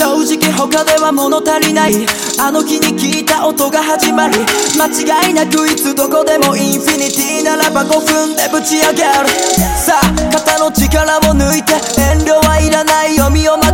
正直他では物足りない。あの日に聞いた音が始まり。間違いなくいつどこでもインフィニティならば5分でぶち上げる。さあ肩の力を抜いて遠慮はいらない。読みを待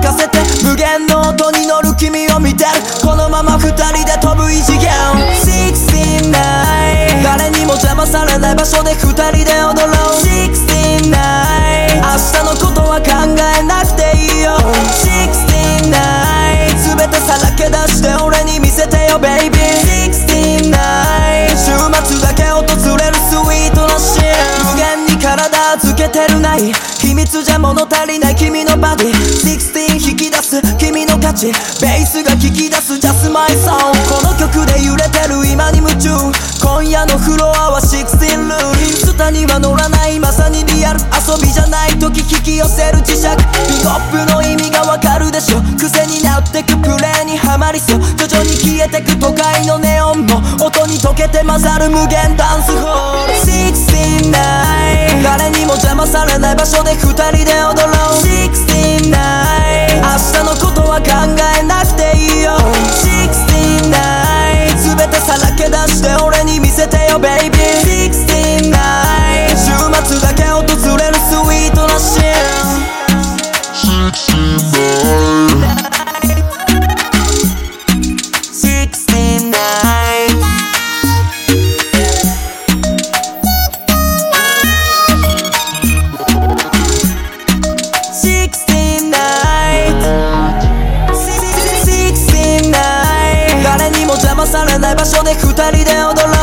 てるない秘密じゃ物足りない君のバディ。16引き出す君の価値。ベースが聞き出す。Just my song この曲で揺れてる今に夢中。今夜のフロアは16ルールインスタには乗らないまさにリアル遊びじゃない時引き寄せる磁石。ビゴップの意味がわかるでしょ。癖になってくプレイにはまりそう。徐々に消えてく都会のネオンも。音に溶けて混ざる無限ダンスホール。されない場所で二人で踊ろう。69明日のことは考えなくていいよ。69全てさらけ出して俺に見せてよベイビー69週末だけ訪れるスイートなシーン所で二人で踊る